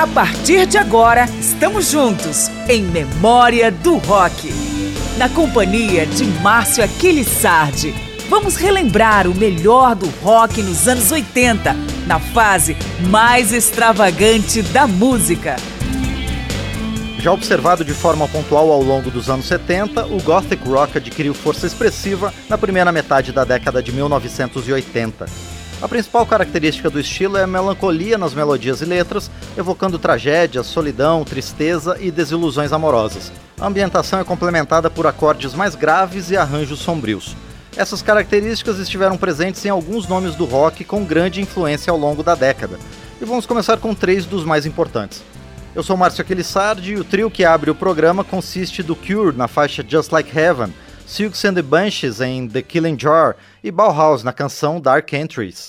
A partir de agora, estamos juntos em Memória do Rock. Na companhia de Márcio Aquilissardi, vamos relembrar o melhor do rock nos anos 80, na fase mais extravagante da música. Já observado de forma pontual ao longo dos anos 70, o Gothic Rock adquiriu força expressiva na primeira metade da década de 1980. A principal característica do estilo é a melancolia nas melodias e letras, evocando tragédia, solidão, tristeza e desilusões amorosas. A ambientação é complementada por acordes mais graves e arranjos sombrios. Essas características estiveram presentes em alguns nomes do rock com grande influência ao longo da década. E vamos começar com três dos mais importantes. Eu sou Márcio Aquilissardi e o trio que abre o programa consiste do Cure na faixa Just Like Heaven, Silks and the Bunches em The Killing Jar e Bauhaus na canção Dark Entries.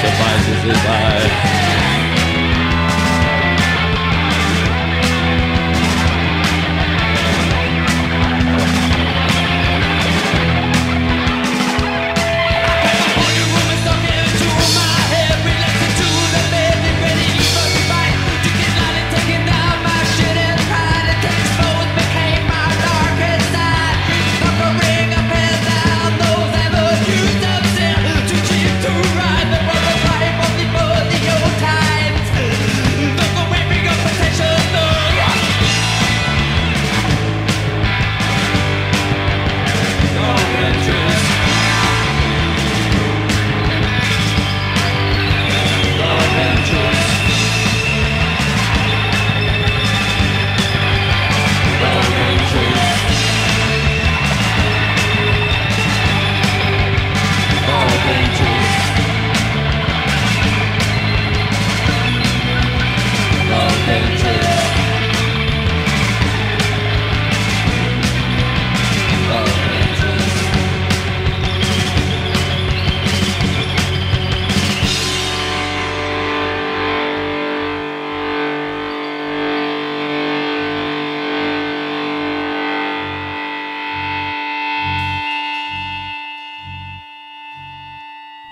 suffices his life.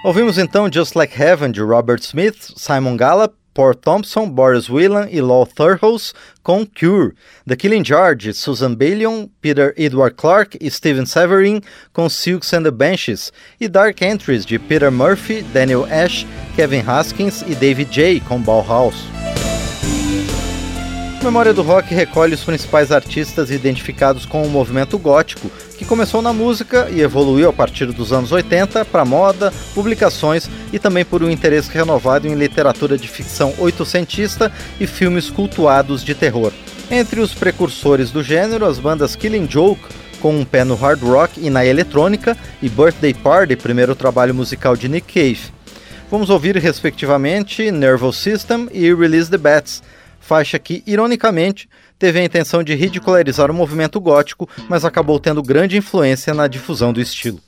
Ouvimos então Just Like Heaven de Robert Smith, Simon Gallup, Paul Thompson, Boris Whelan e Law Thurhouse com Cure, The Killing de Susan Balion, Peter Edward Clark e Steven Severin com Silks and the Benches e Dark Entries de Peter Murphy, Daniel Ash, Kevin Haskins e David J. com Bauhaus. Memória do Rock recolhe os principais artistas identificados com o movimento gótico, que começou na música e evoluiu a partir dos anos 80 para moda, publicações e também por um interesse renovado em literatura de ficção oitocentista e filmes cultuados de terror. Entre os precursores do gênero, as bandas Killing Joke, com um pé no hard rock e na eletrônica, e Birthday Party, primeiro trabalho musical de Nick Cave. Vamos ouvir, respectivamente, Nervous System e Release the Bats, faixa que, ironicamente, teve a intenção de ridicularizar o movimento gótico, mas acabou tendo grande influência na difusão do estilo.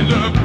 wind up.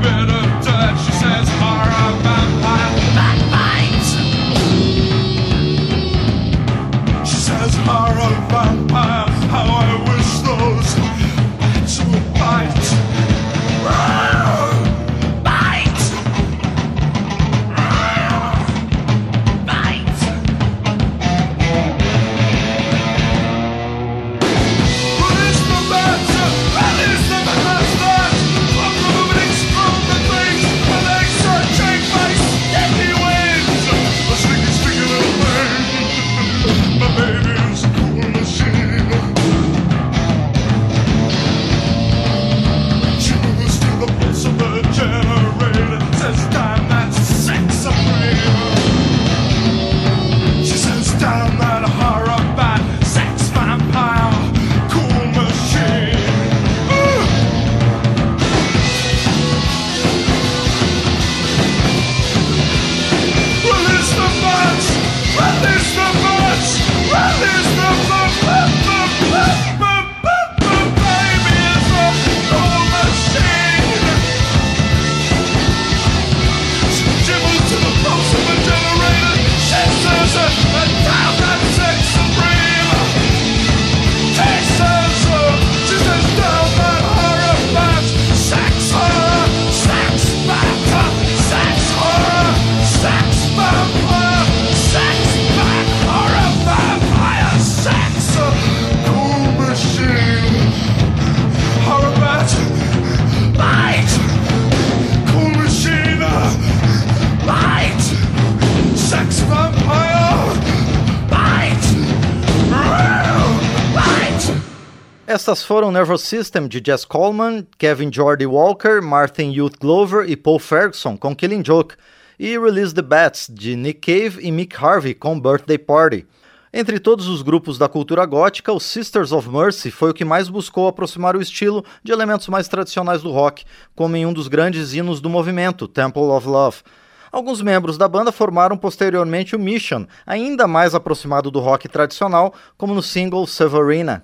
Essas foram Nervous System de Jess Coleman, Kevin Jordy Walker, Martin Youth Glover e Paul Ferguson com Killing Joke, e Release the Bats de Nick Cave e Mick Harvey com Birthday Party. Entre todos os grupos da cultura gótica, o Sisters of Mercy foi o que mais buscou aproximar o estilo de elementos mais tradicionais do rock, como em um dos grandes hinos do movimento, Temple of Love. Alguns membros da banda formaram posteriormente o Mission, ainda mais aproximado do rock tradicional, como no single Severina.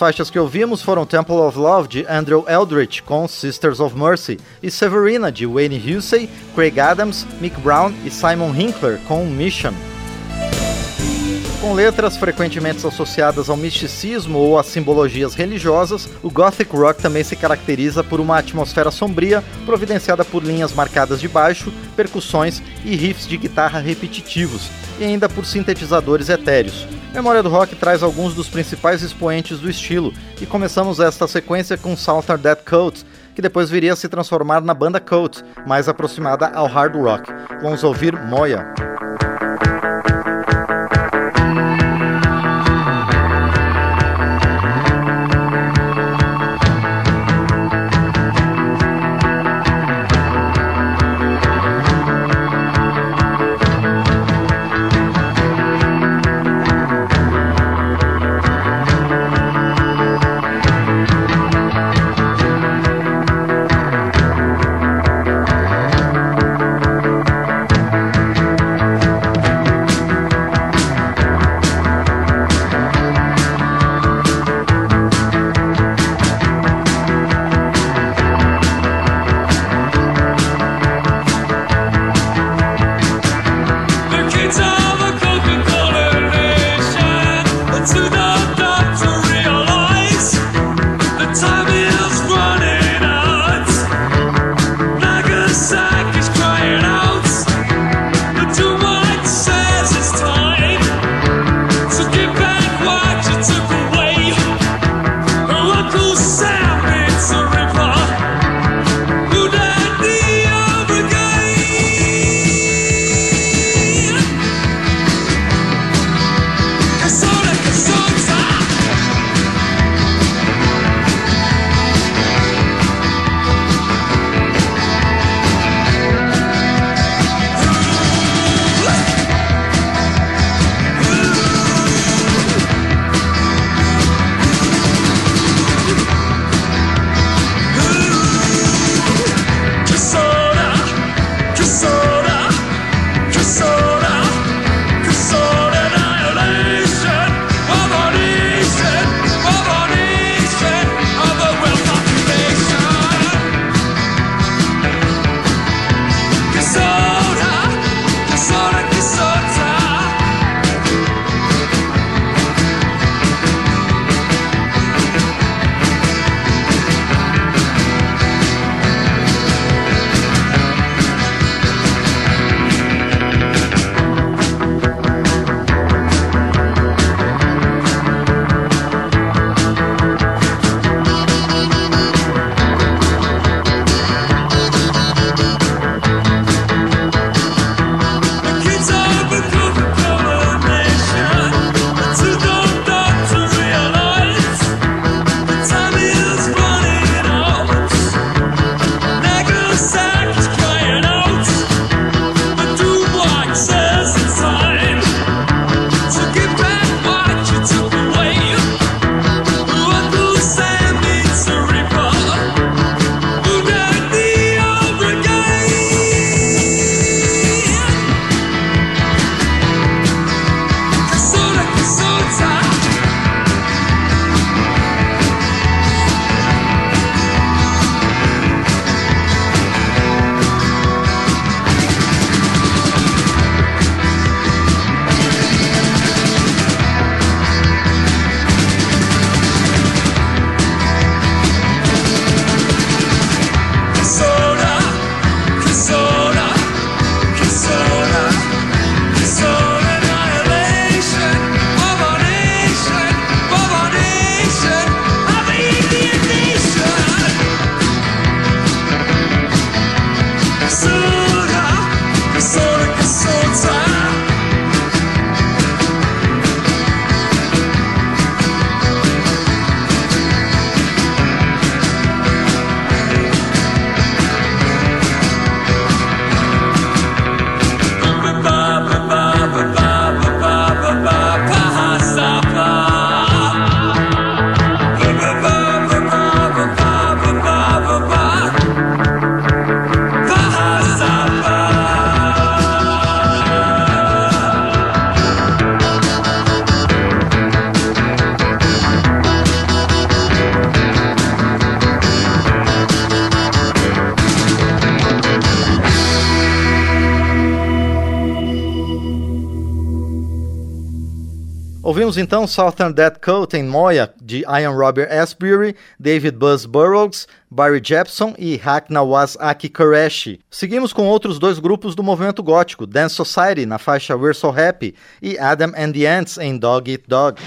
Faixas que ouvimos foram Temple of Love de Andrew Eldritch com Sisters of Mercy e Severina de Wayne Hussey, Craig Adams, Mick Brown e Simon Hinkler com Mission. Com letras frequentemente associadas ao misticismo ou a simbologias religiosas, o gothic rock também se caracteriza por uma atmosfera sombria, providenciada por linhas marcadas de baixo, percussões e riffs de guitarra repetitivos, e ainda por sintetizadores etéreos. Memória do Rock traz alguns dos principais expoentes do estilo, e começamos esta sequência com Southern Dead Coats, que depois viria a se transformar na banda Coat, mais aproximada ao hard rock. Vamos ouvir Moya. Ouvimos então Southern Dead Coat em Moya, de Ian Robert Asbury, David Buzz Burroughs, Barry Jepson e Haknawaz Aki Qureshi. Seguimos com outros dois grupos do movimento gótico, Dance Society na faixa We're So Happy e Adam and the Ants em Dog Eat Dog.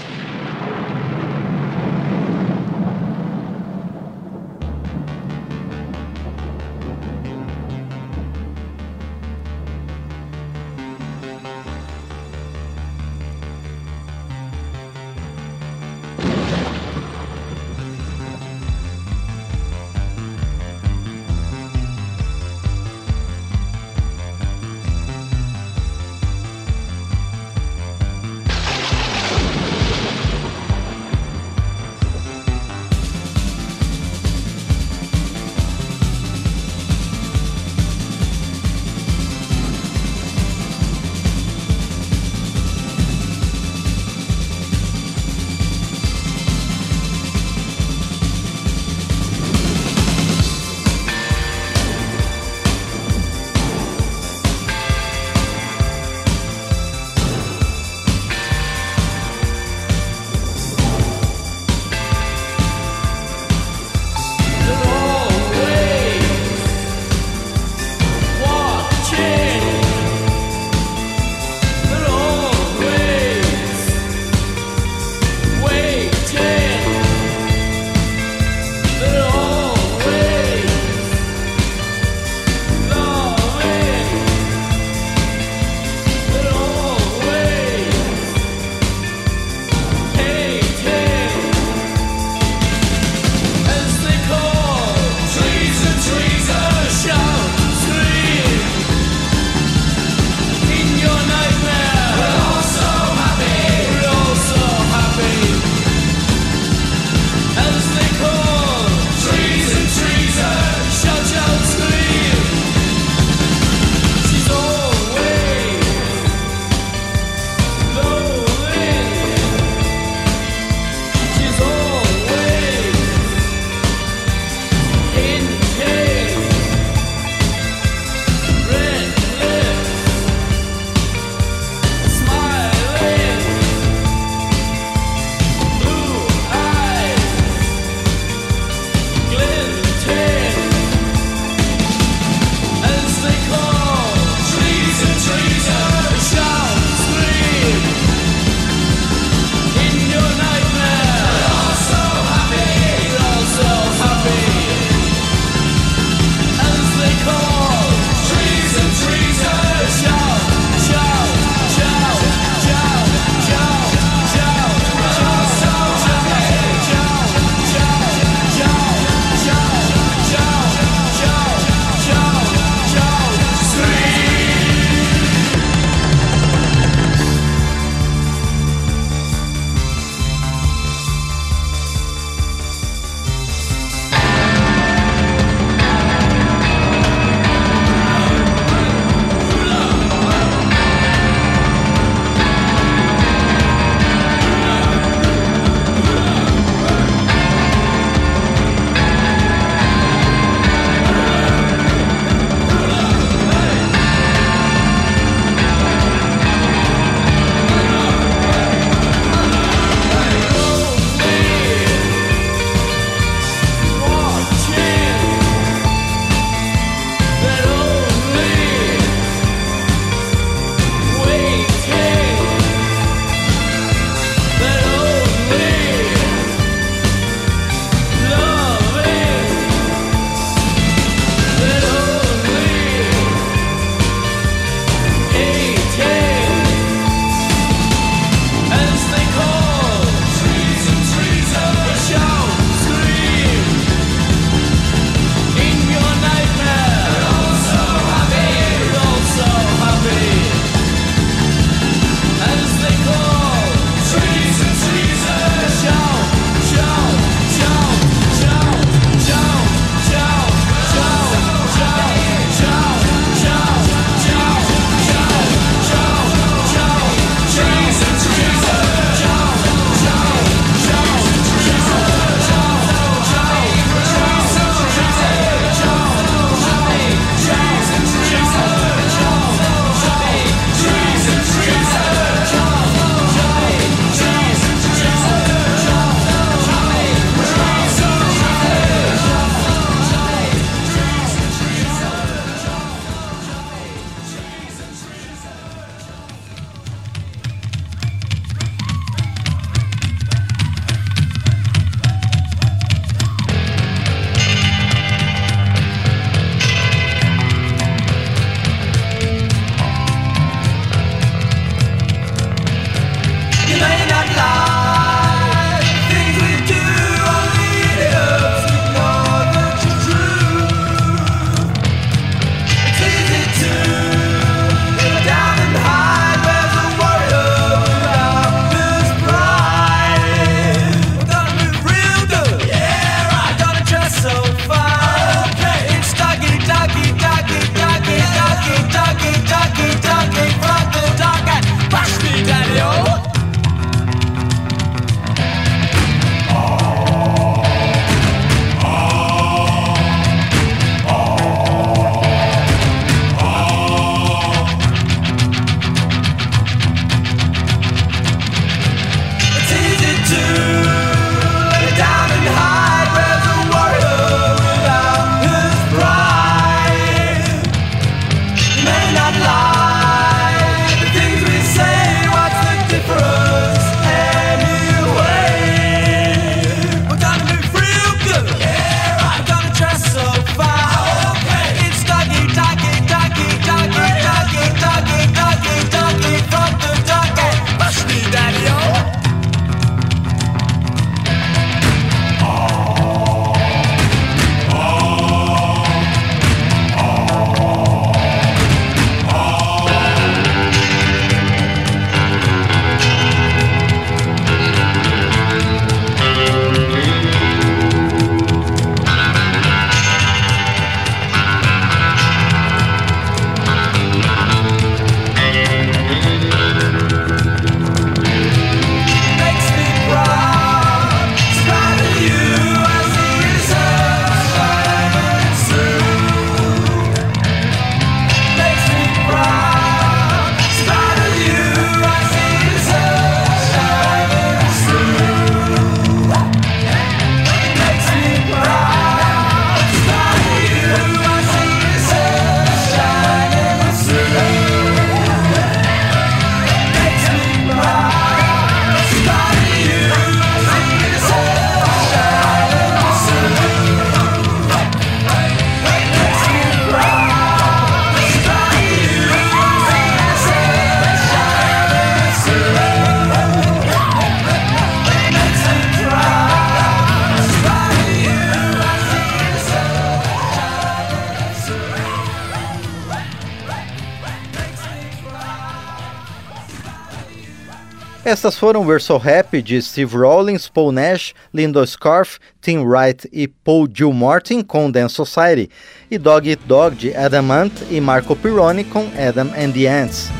Estas foram We're So Happy de Steve Rollins, Paul Nash, Lindo Scarf, Tim Wright e Paul Gilmartin com Dance Society e Dog Eat Dog de Adam Ant e Marco Pironi com Adam and the Ants.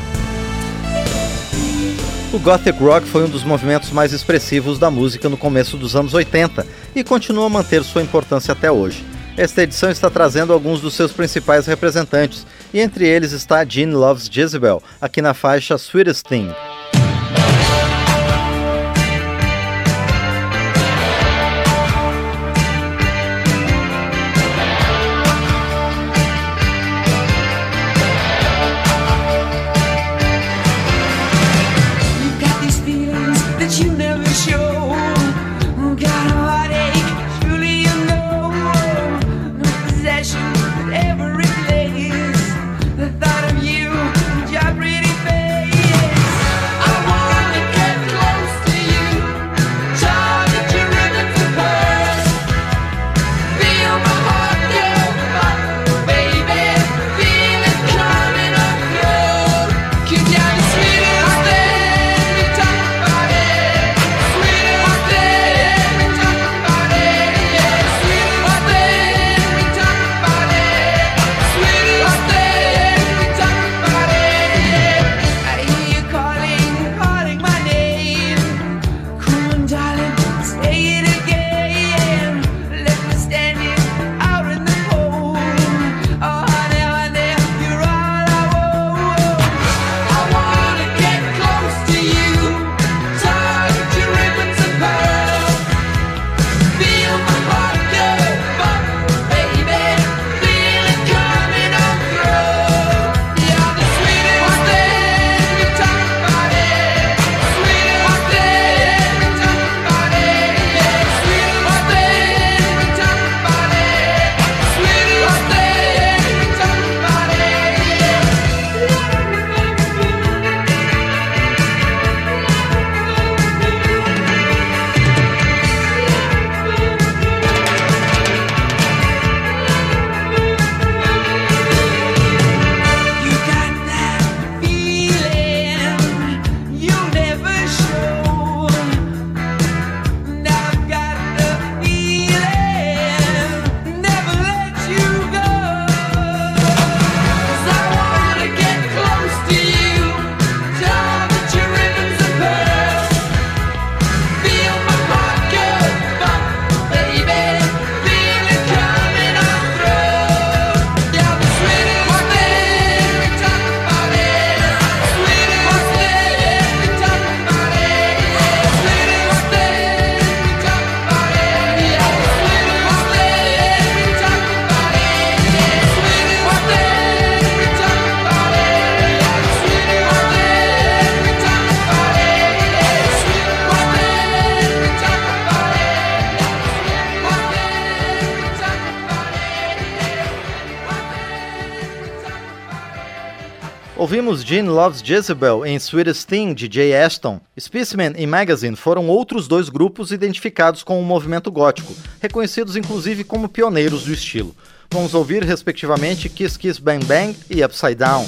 O Gothic Rock foi um dos movimentos mais expressivos da música no começo dos anos 80 e continua a manter sua importância até hoje. Esta edição está trazendo alguns dos seus principais representantes, e entre eles está Gene Loves Jezebel, aqui na faixa Sweetest Thing. Gene Loves Jezebel em Sweetest Thing de Jay Ashton. Specimen e Magazine foram outros dois grupos identificados com o movimento gótico, reconhecidos inclusive como pioneiros do estilo. Vamos ouvir, respectivamente, Kiss Kiss Bang Bang e Upside Down.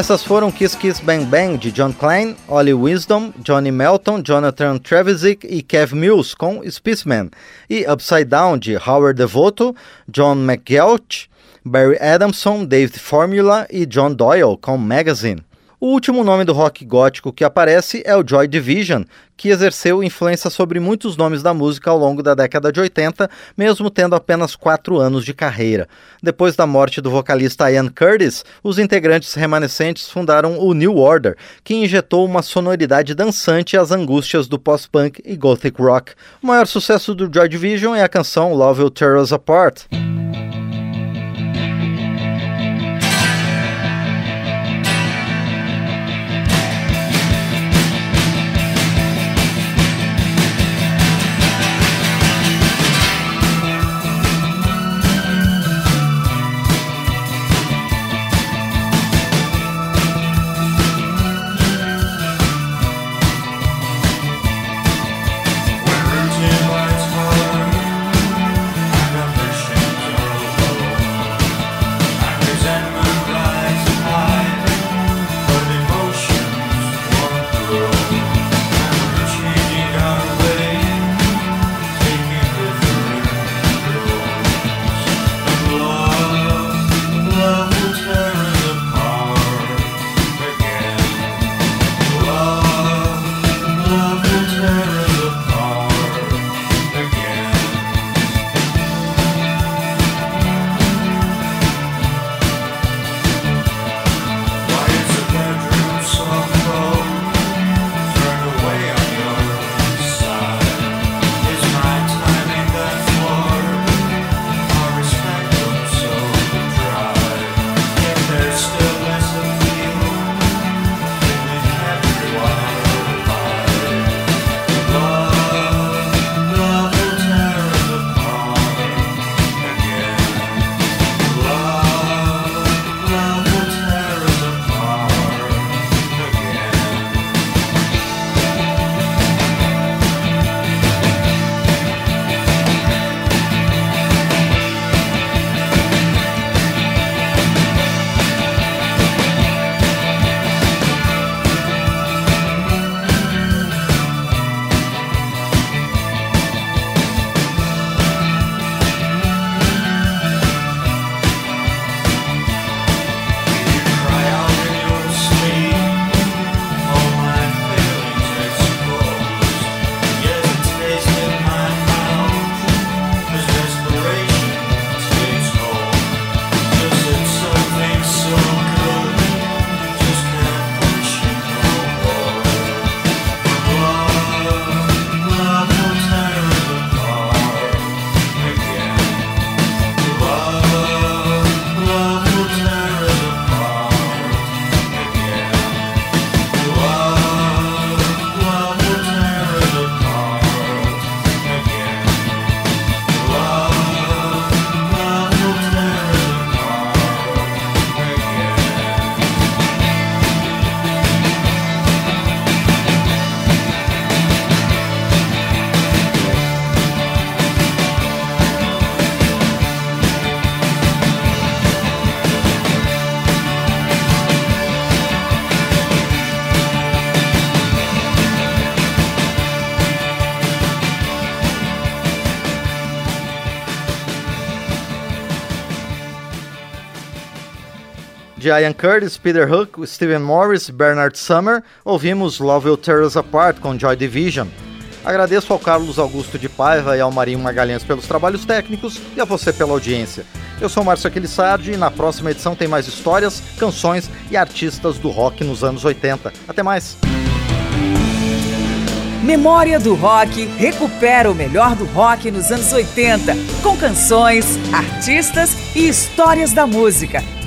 Essas foram Kiss Kiss Bang Bang de John Klein, Ollie Wisdom, Johnny Melton, Jonathan Trevisick e Kev Mills com Spaceman, e Upside Down de Howard Devoto, John McGelch, Barry Adamson, David Formula e John Doyle com Magazine. O último nome do rock gótico que aparece é o Joy Division, que exerceu influência sobre muitos nomes da música ao longo da década de 80, mesmo tendo apenas quatro anos de carreira. Depois da morte do vocalista Ian Curtis, os integrantes remanescentes fundaram o New Order, que injetou uma sonoridade dançante às angústias do post-punk e gothic rock. O maior sucesso do Joy Division é a canção Love Will Tear Us Apart. Ian Curtis, Peter Hook, Stephen Morris, Bernard Summer, ouvimos Love Will Tear Us Apart com Joy Division. Agradeço ao Carlos Augusto de Paiva e ao Marinho Magalhães pelos trabalhos técnicos e a você pela audiência. Eu sou Márcio Aquilissardi e na próxima edição tem mais histórias, canções e artistas do rock nos anos 80. Até mais! Memória do Rock recupera o melhor do rock nos anos 80, com canções, artistas e histórias da música.